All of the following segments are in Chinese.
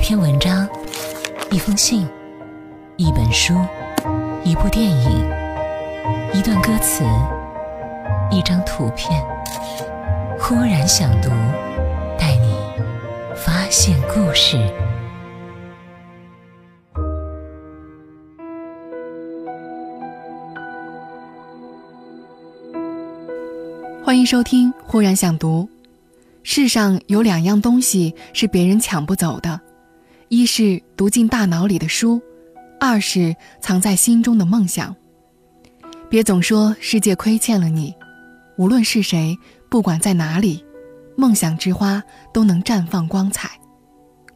一篇文章，一封信，一本书，一部电影，一段歌词，一张图片。忽然想读，带你发现故事。欢迎收听《忽然想读》。世上有两样东西是别人抢不走的，一是读进大脑里的书，二是藏在心中的梦想。别总说世界亏欠了你，无论是谁，不管在哪里，梦想之花都能绽放光彩。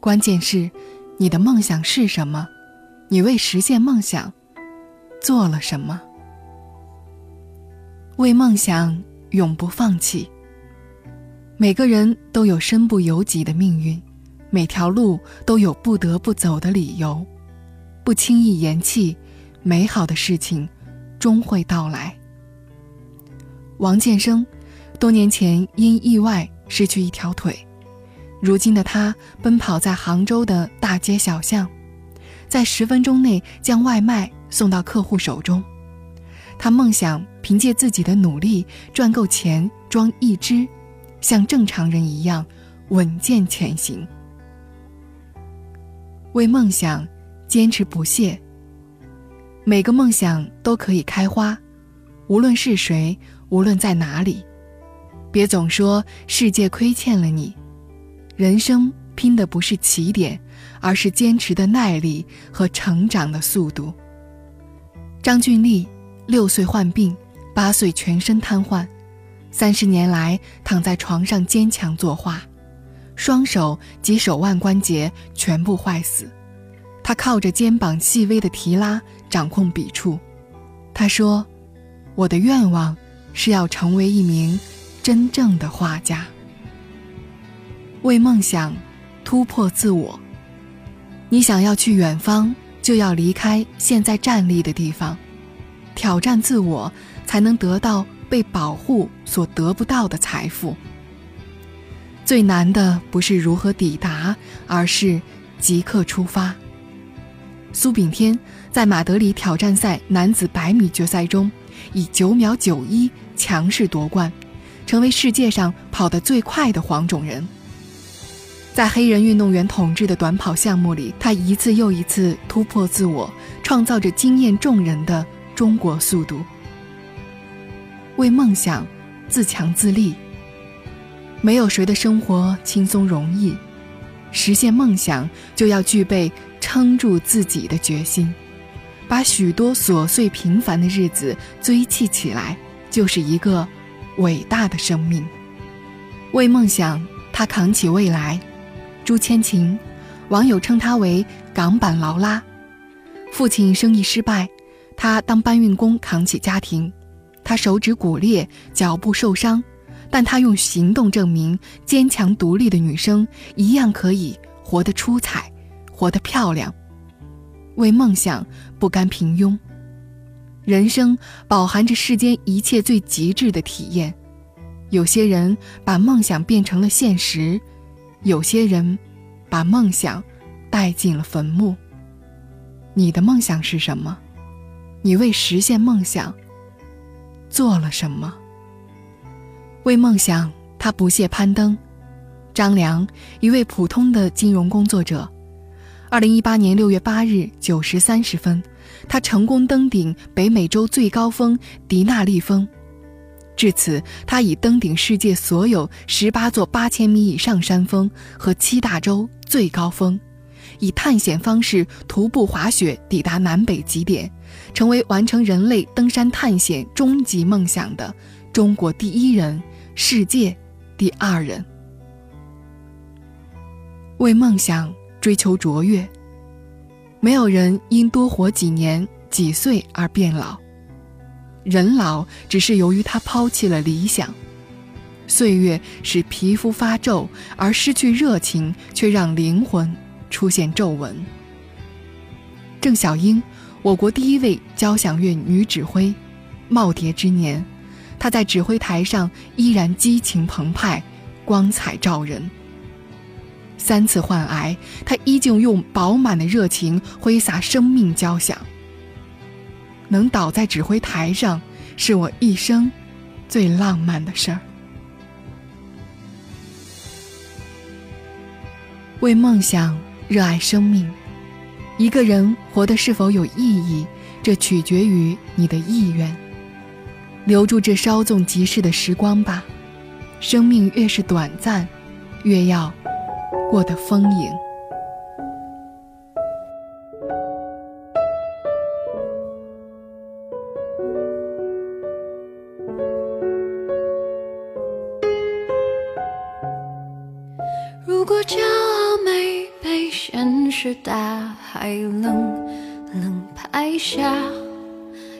关键是，你的梦想是什么？你为实现梦想做了什么？为梦想永不放弃。每个人都有身不由己的命运，每条路都有不得不走的理由，不轻易言弃，美好的事情终会到来。王建生，多年前因意外失去一条腿，如今的他奔跑在杭州的大街小巷，在十分钟内将外卖送到客户手中。他梦想凭借自己的努力赚够钱装一只。像正常人一样稳健前行，为梦想坚持不懈。每个梦想都可以开花，无论是谁，无论在哪里，别总说世界亏欠了你。人生拼的不是起点，而是坚持的耐力和成长的速度。张俊丽六岁患病，八岁全身瘫痪。三十年来，躺在床上坚强作画，双手及手腕关节全部坏死。他靠着肩膀细微的提拉掌控笔触。他说：“我的愿望是要成为一名真正的画家。为梦想突破自我。你想要去远方，就要离开现在站立的地方，挑战自我，才能得到。”被保护所得不到的财富。最难的不是如何抵达，而是即刻出发。苏炳添在马德里挑战赛男子百米决赛中，以九秒九一强势夺冠，成为世界上跑得最快的黄种人。在黑人运动员统治的短跑项目里，他一次又一次突破自我，创造着惊艳众人的中国速度。为梦想自强自立。没有谁的生活轻松容易，实现梦想就要具备撑住自己的决心，把许多琐碎平凡的日子堆砌起来，就是一个伟大的生命。为梦想，他扛起未来。朱千晴，网友称他为“港版劳拉”。父亲生意失败，他当搬运工扛起家庭。他手指骨裂，脚部受伤，但他用行动证明，坚强独立的女生一样可以活得出彩，活得漂亮。为梦想不甘平庸。人生饱含着世间一切最极致的体验。有些人把梦想变成了现实，有些人把梦想带进了坟墓。你的梦想是什么？你为实现梦想。做了什么？为梦想，他不懈攀登。张良，一位普通的金融工作者，二零一八年六月八日九时三十分，他成功登顶北美洲最高峰迪纳利峰。至此，他已登顶世界所有十八座八千米以上山峰和七大洲最高峰。以探险方式徒步滑雪抵达南北极点，成为完成人类登山探险终极梦想的中国第一人，世界第二人。为梦想追求卓越，没有人因多活几年几岁而变老，人老只是由于他抛弃了理想。岁月使皮肤发皱，而失去热情却让灵魂。出现皱纹。郑小英，我国第一位交响乐女指挥，耄耋之年，他在指挥台上依然激情澎湃，光彩照人。三次患癌，他依旧用饱满的热情挥洒生命交响。能倒在指挥台上，是我一生最浪漫的事儿。为梦想热爱生命，一个人活得是否有意义，这取决于你的意愿。留住这稍纵即逝的时光吧，生命越是短暂，越要过得丰盈。如果骄傲没被现实大海冷冷拍下。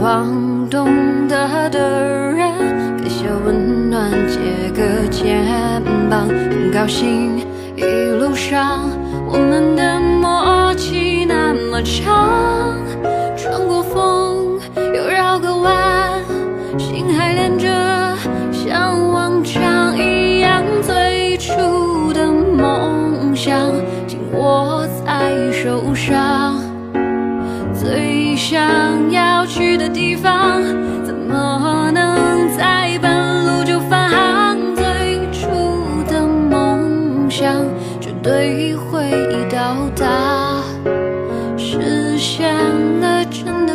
望懂得的人，给些温暖，借个肩膀，很高兴一路上我们的默契那么长，穿过风又绕个弯，心还连着，像往常一样，最初的梦想紧握在手上。最想要去的地方怎么能在半路就返航？最初的梦想绝对会到达实现了真